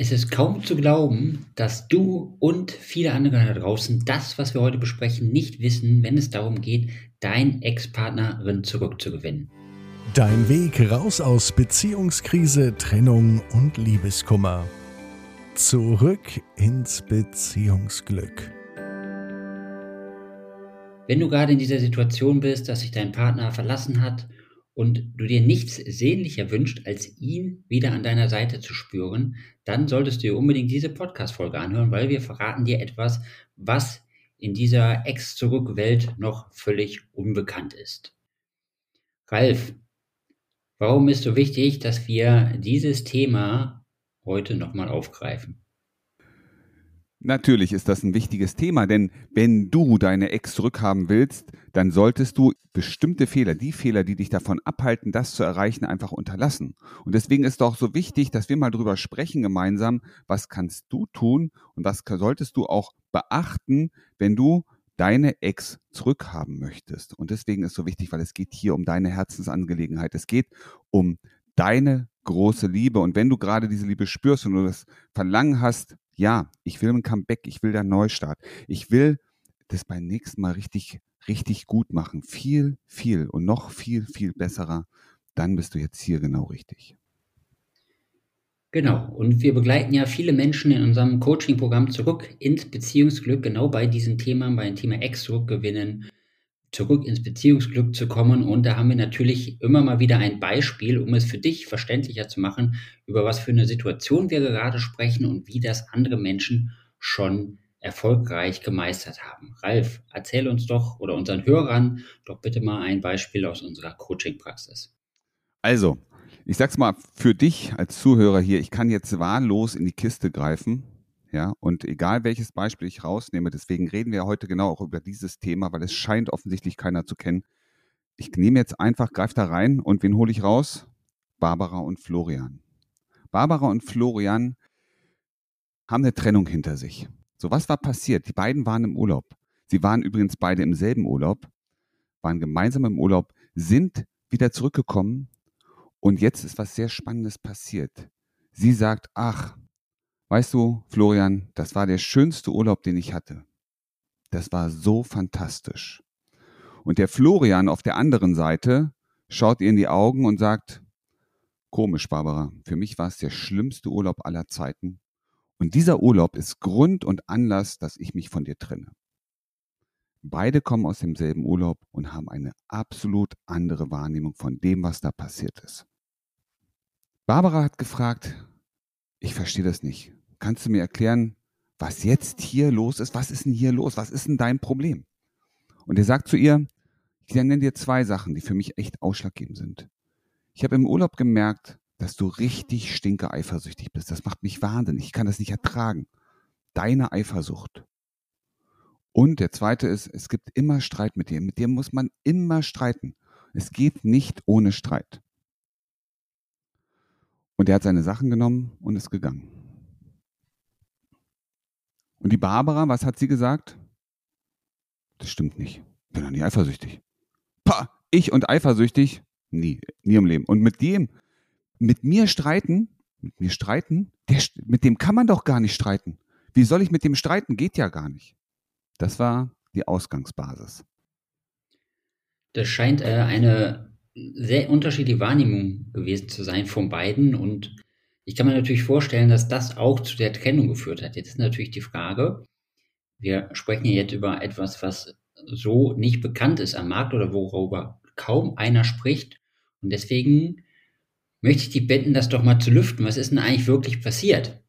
Es ist kaum zu glauben, dass du und viele andere da draußen das, was wir heute besprechen, nicht wissen, wenn es darum geht, dein Ex-Partnerin zurückzugewinnen. Dein Weg raus aus Beziehungskrise, Trennung und Liebeskummer. Zurück ins Beziehungsglück. Wenn du gerade in dieser Situation bist, dass sich dein Partner verlassen hat und du dir nichts sehnlicher wünscht, als ihn wieder an deiner Seite zu spüren, dann solltest du dir unbedingt diese Podcast-Folge anhören, weil wir verraten dir etwas, was in dieser Ex-Zurück-Welt noch völlig unbekannt ist. Ralf, warum ist so wichtig, dass wir dieses Thema heute nochmal aufgreifen? Natürlich ist das ein wichtiges Thema, denn wenn du deine Ex zurückhaben willst, dann solltest du bestimmte Fehler, die Fehler, die dich davon abhalten, das zu erreichen, einfach unterlassen. Und deswegen ist doch so wichtig, dass wir mal drüber sprechen gemeinsam, was kannst du tun und was solltest du auch beachten, wenn du deine Ex zurückhaben möchtest. Und deswegen ist so wichtig, weil es geht hier um deine Herzensangelegenheit. Es geht um deine große Liebe. Und wenn du gerade diese Liebe spürst und du das Verlangen hast, ja, ich will ein Comeback, ich will einen Neustart. Ich will das beim nächsten Mal richtig, richtig gut machen. Viel, viel und noch viel, viel besserer. Dann bist du jetzt hier genau richtig. Genau. Und wir begleiten ja viele Menschen in unserem Coaching-Programm zurück ins Beziehungsglück, genau bei diesen Themen, bei dem Thema Ex-Zurückgewinnen, zurück ins Beziehungsglück zu kommen. Und da haben wir natürlich immer mal wieder ein Beispiel, um es für dich verständlicher zu machen, über was für eine Situation wir gerade sprechen und wie das andere Menschen schon erfolgreich gemeistert haben. Ralf, erzähl uns doch oder unseren Hörern doch bitte mal ein Beispiel aus unserer Coaching-Praxis. Also, ich sag's mal für dich als Zuhörer hier, ich kann jetzt wahllos in die Kiste greifen ja, und egal welches Beispiel ich rausnehme, deswegen reden wir heute genau auch über dieses Thema, weil es scheint offensichtlich keiner zu kennen. Ich nehme jetzt einfach, greife da rein und wen hole ich raus? Barbara und Florian. Barbara und Florian haben eine Trennung hinter sich. So, was war passiert? Die beiden waren im Urlaub. Sie waren übrigens beide im selben Urlaub, waren gemeinsam im Urlaub, sind wieder zurückgekommen und jetzt ist was sehr Spannendes passiert. Sie sagt, ach, Weißt du, Florian, das war der schönste Urlaub, den ich hatte. Das war so fantastisch. Und der Florian auf der anderen Seite schaut ihr in die Augen und sagt, komisch, Barbara, für mich war es der schlimmste Urlaub aller Zeiten. Und dieser Urlaub ist Grund und Anlass, dass ich mich von dir trenne. Beide kommen aus demselben Urlaub und haben eine absolut andere Wahrnehmung von dem, was da passiert ist. Barbara hat gefragt, ich verstehe das nicht kannst du mir erklären, was jetzt hier los ist? Was ist denn hier los? Was ist denn dein Problem? Und er sagt zu ihr, ich nenne dir zwei Sachen, die für mich echt ausschlaggebend sind. Ich habe im Urlaub gemerkt, dass du richtig stinke eifersüchtig bist. Das macht mich wahnsinnig. Ich kann das nicht ertragen. Deine Eifersucht. Und der zweite ist, es gibt immer Streit mit dir. Mit dir muss man immer streiten. Es geht nicht ohne Streit. Und er hat seine Sachen genommen und ist gegangen. Und die Barbara, was hat sie gesagt? Das stimmt nicht. Bin doch nicht eifersüchtig. Pah, ich und eifersüchtig? Nie, nie im Leben. Und mit dem, mit mir streiten, mit mir streiten, der, mit dem kann man doch gar nicht streiten. Wie soll ich mit dem streiten? Geht ja gar nicht. Das war die Ausgangsbasis. Das scheint äh, eine sehr unterschiedliche Wahrnehmung gewesen zu sein von beiden und ich kann mir natürlich vorstellen, dass das auch zu der Trennung geführt hat. Jetzt ist natürlich die Frage, wir sprechen ja jetzt über etwas, was so nicht bekannt ist am Markt oder worüber kaum einer spricht. Und deswegen möchte ich dich bitten, das doch mal zu lüften. Was ist denn eigentlich wirklich passiert?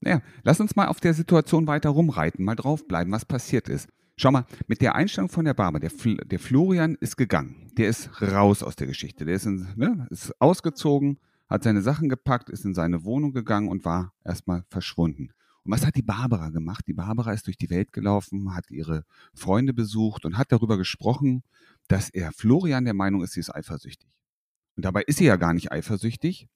Naja, lass uns mal auf der Situation weiter rumreiten, mal draufbleiben, was passiert ist. Schau mal, mit der Einstellung von der Barber, der, Fl der Florian ist gegangen. Der ist raus aus der Geschichte. Der ist, in, ne, ist ausgezogen, hat seine Sachen gepackt, ist in seine Wohnung gegangen und war erstmal verschwunden. Und was hat die Barbara gemacht? Die Barbara ist durch die Welt gelaufen, hat ihre Freunde besucht und hat darüber gesprochen, dass er Florian der Meinung ist, sie ist eifersüchtig. Und dabei ist sie ja gar nicht eifersüchtig,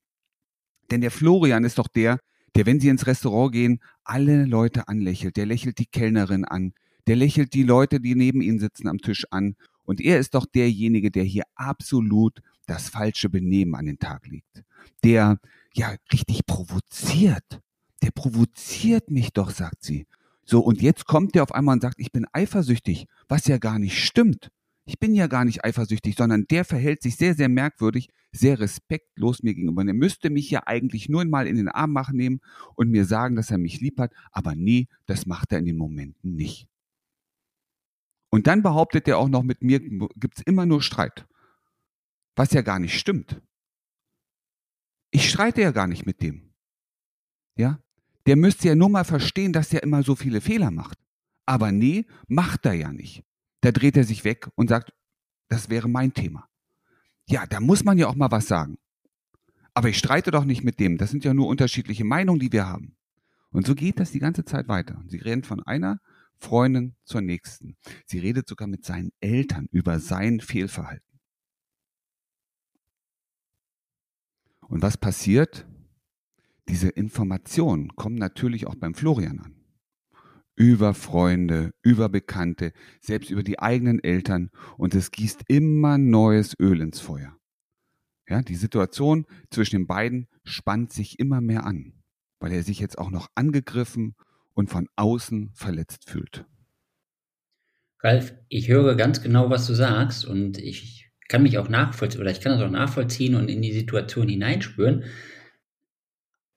denn der Florian ist doch der, der, wenn sie ins Restaurant gehen, alle Leute anlächelt. Der lächelt die Kellnerin an, der lächelt die Leute, die neben ihnen sitzen am Tisch an. Und er ist doch derjenige, der hier absolut das falsche Benehmen an den Tag legt der ja richtig provoziert. Der provoziert mich doch, sagt sie. So, und jetzt kommt der auf einmal und sagt, ich bin eifersüchtig, was ja gar nicht stimmt. Ich bin ja gar nicht eifersüchtig, sondern der verhält sich sehr, sehr merkwürdig, sehr respektlos mir gegenüber. Und er müsste mich ja eigentlich nur mal in den Arm machen nehmen und mir sagen, dass er mich lieb hat. Aber nee, das macht er in den Momenten nicht. Und dann behauptet er auch noch, mit mir gibt es immer nur Streit. Was ja gar nicht stimmt. Ich streite ja gar nicht mit dem. Ja? Der müsste ja nur mal verstehen, dass er immer so viele Fehler macht. Aber nee, macht er ja nicht. Da dreht er sich weg und sagt, das wäre mein Thema. Ja, da muss man ja auch mal was sagen. Aber ich streite doch nicht mit dem. Das sind ja nur unterschiedliche Meinungen, die wir haben. Und so geht das die ganze Zeit weiter. Sie reden von einer Freundin zur nächsten. Sie redet sogar mit seinen Eltern über sein Fehlverhalten. Und was passiert? Diese Informationen kommen natürlich auch beim Florian an. Über Freunde, über Bekannte, selbst über die eigenen Eltern und es gießt immer neues Öl ins Feuer. Ja, die Situation zwischen den beiden spannt sich immer mehr an, weil er sich jetzt auch noch angegriffen und von außen verletzt fühlt. Ralf, ich höre ganz genau, was du sagst und ich kann mich auch nachvollziehen oder ich kann das auch nachvollziehen und in die Situation hineinspüren.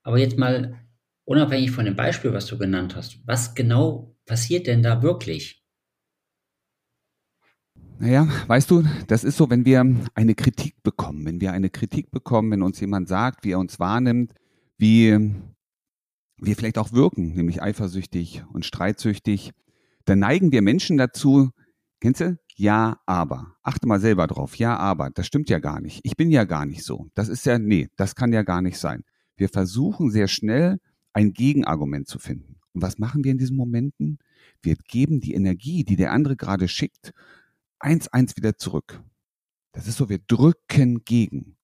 Aber jetzt mal unabhängig von dem Beispiel, was du genannt hast, was genau passiert denn da wirklich? Naja, weißt du, das ist so, wenn wir eine Kritik bekommen, wenn wir eine Kritik bekommen, wenn uns jemand sagt, wie er uns wahrnimmt, wie wir vielleicht auch wirken, nämlich eifersüchtig und streitsüchtig, dann neigen wir Menschen dazu, kennst du? Ja, aber. Achte mal selber drauf. Ja, aber. Das stimmt ja gar nicht. Ich bin ja gar nicht so. Das ist ja, nee, das kann ja gar nicht sein. Wir versuchen sehr schnell ein Gegenargument zu finden. Und was machen wir in diesen Momenten? Wir geben die Energie, die der andere gerade schickt, eins, eins wieder zurück. Das ist so, wir drücken gegen.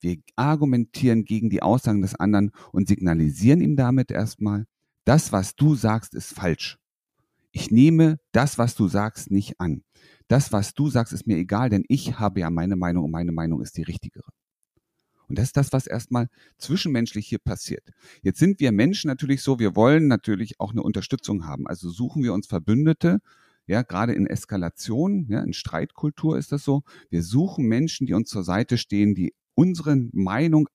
Wir argumentieren gegen die Aussagen des anderen und signalisieren ihm damit erstmal, das, was du sagst, ist falsch. Ich nehme das, was du sagst, nicht an. Das, was du sagst, ist mir egal, denn ich habe ja meine Meinung und meine Meinung ist die richtigere. Und das ist das, was erstmal zwischenmenschlich hier passiert. Jetzt sind wir Menschen natürlich so, wir wollen natürlich auch eine Unterstützung haben. Also suchen wir uns Verbündete, ja, gerade in Eskalation, ja, in Streitkultur ist das so. Wir suchen Menschen, die uns zur Seite stehen, die unsere Meinung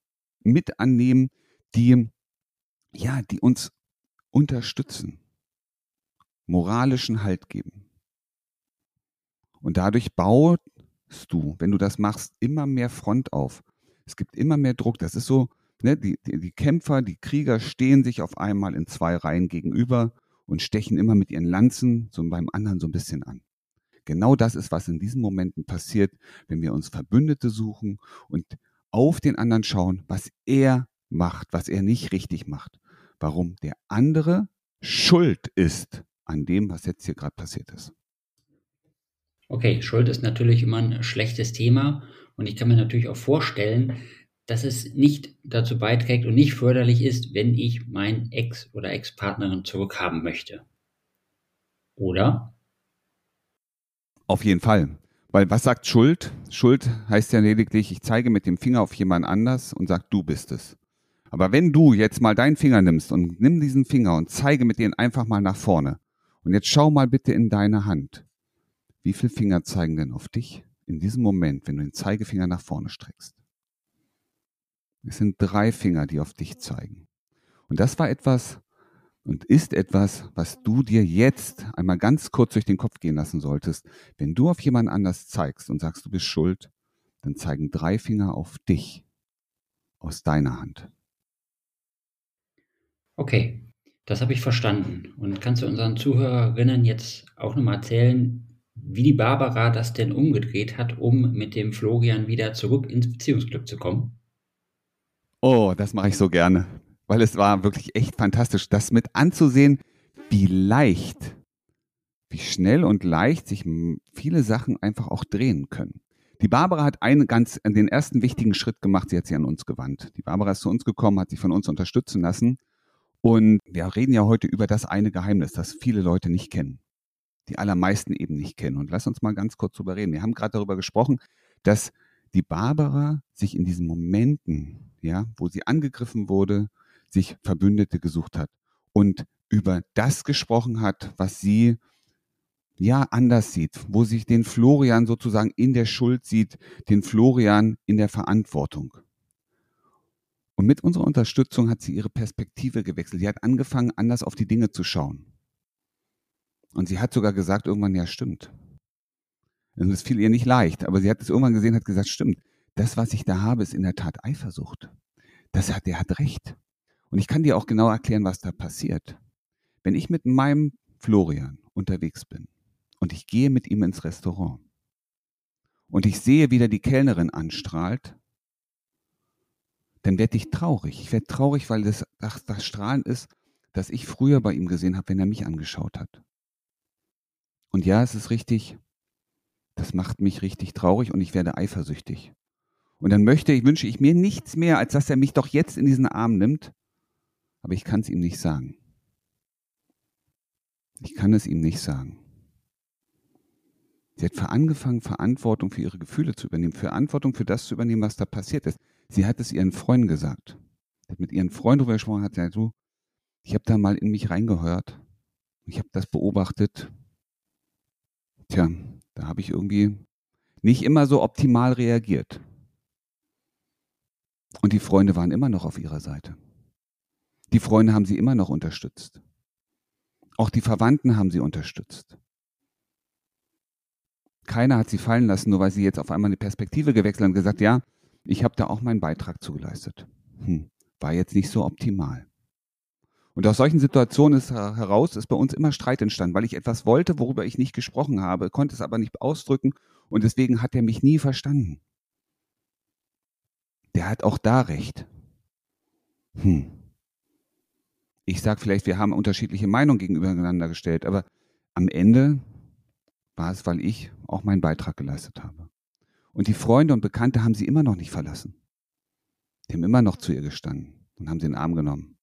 mit annehmen, die, ja, die uns unterstützen, moralischen Halt geben. Und dadurch baust du, wenn du das machst, immer mehr Front auf. Es gibt immer mehr Druck. Das ist so, ne, die, die, die Kämpfer, die Krieger stehen sich auf einmal in zwei Reihen gegenüber und stechen immer mit ihren Lanzen so beim anderen so ein bisschen an. Genau das ist, was in diesen Momenten passiert, wenn wir uns Verbündete suchen und auf den anderen schauen, was er macht, was er nicht richtig macht. Warum der andere schuld ist an dem, was jetzt hier gerade passiert ist. Okay, Schuld ist natürlich immer ein schlechtes Thema und ich kann mir natürlich auch vorstellen, dass es nicht dazu beiträgt und nicht förderlich ist, wenn ich mein Ex oder Ex-Partnerin zurückhaben möchte. Oder? Auf jeden Fall. Weil was sagt Schuld? Schuld heißt ja lediglich, ich zeige mit dem Finger auf jemand anders und sag, du bist es. Aber wenn du jetzt mal deinen Finger nimmst und nimm diesen Finger und zeige mit denen einfach mal nach vorne. Und jetzt schau mal bitte in deine Hand. Wie viele Finger zeigen denn auf dich in diesem Moment, wenn du den Zeigefinger nach vorne streckst? Es sind drei Finger, die auf dich zeigen. Und das war etwas und ist etwas, was du dir jetzt einmal ganz kurz durch den Kopf gehen lassen solltest. Wenn du auf jemand anders zeigst und sagst, du bist schuld, dann zeigen drei Finger auf dich aus deiner Hand. Okay, das habe ich verstanden. Und kannst du unseren Zuhörerinnen jetzt auch nochmal erzählen, wie die Barbara das denn umgedreht hat, um mit dem Florian wieder zurück ins Beziehungsglück zu kommen? Oh, das mache ich so gerne, weil es war wirklich echt fantastisch, das mit anzusehen, wie leicht, wie schnell und leicht sich viele Sachen einfach auch drehen können. Die Barbara hat einen ganz, den ersten wichtigen Schritt gemacht, sie hat sich an uns gewandt. Die Barbara ist zu uns gekommen, hat sich von uns unterstützen lassen. Und wir reden ja heute über das eine Geheimnis, das viele Leute nicht kennen. Die allermeisten eben nicht kennen. Und lass uns mal ganz kurz drüber reden. Wir haben gerade darüber gesprochen, dass die Barbara sich in diesen Momenten ja, wo sie angegriffen wurde, sich Verbündete gesucht hat und über das gesprochen hat, was sie ja anders sieht, wo sich den Florian sozusagen in der Schuld sieht, den Florian in der Verantwortung. Und mit unserer Unterstützung hat sie ihre Perspektive gewechselt. Sie hat angefangen, anders auf die Dinge zu schauen. Und sie hat sogar gesagt, irgendwann, ja, stimmt. Und es fiel ihr nicht leicht, aber sie hat es irgendwann gesehen, hat gesagt, stimmt. Das, was ich da habe, ist in der Tat Eifersucht. Das hat, der hat recht. Und ich kann dir auch genau erklären, was da passiert. Wenn ich mit meinem Florian unterwegs bin und ich gehe mit ihm ins Restaurant und ich sehe, wie er die Kellnerin anstrahlt, dann werde ich traurig. Ich werde traurig, weil das, das, das Strahlen ist, das ich früher bei ihm gesehen habe, wenn er mich angeschaut hat. Und ja, es ist richtig, das macht mich richtig traurig und ich werde eifersüchtig. Und dann möchte ich, wünsche ich mir nichts mehr, als dass er mich doch jetzt in diesen Arm nimmt, aber ich kann es ihm nicht sagen. Ich kann es ihm nicht sagen. Sie hat angefangen, Verantwortung für ihre Gefühle zu übernehmen, Verantwortung für das zu übernehmen, was da passiert ist. Sie hat es ihren Freunden gesagt. Sie hat mit ihren Freunden darüber gesprochen, hat gesagt, du, ich habe da mal in mich reingehört. Ich habe das beobachtet. Tja, da habe ich irgendwie nicht immer so optimal reagiert. Und die Freunde waren immer noch auf ihrer Seite. Die Freunde haben sie immer noch unterstützt. Auch die Verwandten haben sie unterstützt. Keiner hat sie fallen lassen, nur weil sie jetzt auf einmal eine Perspektive gewechselt haben und gesagt, ja, ich habe da auch meinen Beitrag zugeleistet. Hm, war jetzt nicht so optimal. Und aus solchen Situationen ist heraus ist bei uns immer Streit entstanden, weil ich etwas wollte, worüber ich nicht gesprochen habe, konnte es aber nicht ausdrücken und deswegen hat er mich nie verstanden. Der hat auch da recht. Hm. Ich sage vielleicht, wir haben unterschiedliche Meinungen gegenübereinander gestellt, aber am Ende war es, weil ich auch meinen Beitrag geleistet habe. Und die Freunde und Bekannte haben sie immer noch nicht verlassen. Die haben immer noch zu ihr gestanden und haben sie in den Arm genommen.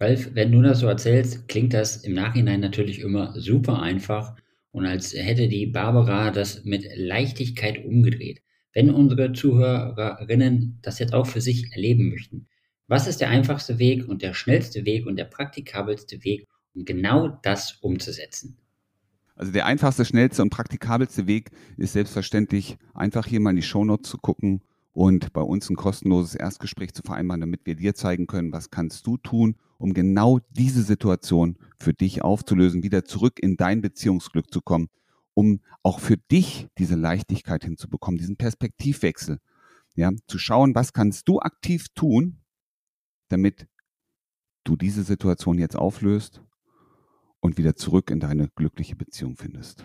Ralf, wenn du das so erzählst, klingt das im Nachhinein natürlich immer super einfach und als hätte die Barbara das mit Leichtigkeit umgedreht. Wenn unsere Zuhörerinnen das jetzt auch für sich erleben möchten, was ist der einfachste Weg und der schnellste Weg und der praktikabelste Weg, um genau das umzusetzen? Also der einfachste, schnellste und praktikabelste Weg ist selbstverständlich einfach hier mal in die Shownotes zu gucken und bei uns ein kostenloses Erstgespräch zu vereinbaren, damit wir dir zeigen können, was kannst du tun, um genau diese Situation für dich aufzulösen, wieder zurück in dein Beziehungsglück zu kommen, um auch für dich diese Leichtigkeit hinzubekommen, diesen Perspektivwechsel. Ja, zu schauen, was kannst du aktiv tun, damit du diese Situation jetzt auflöst und wieder zurück in deine glückliche Beziehung findest.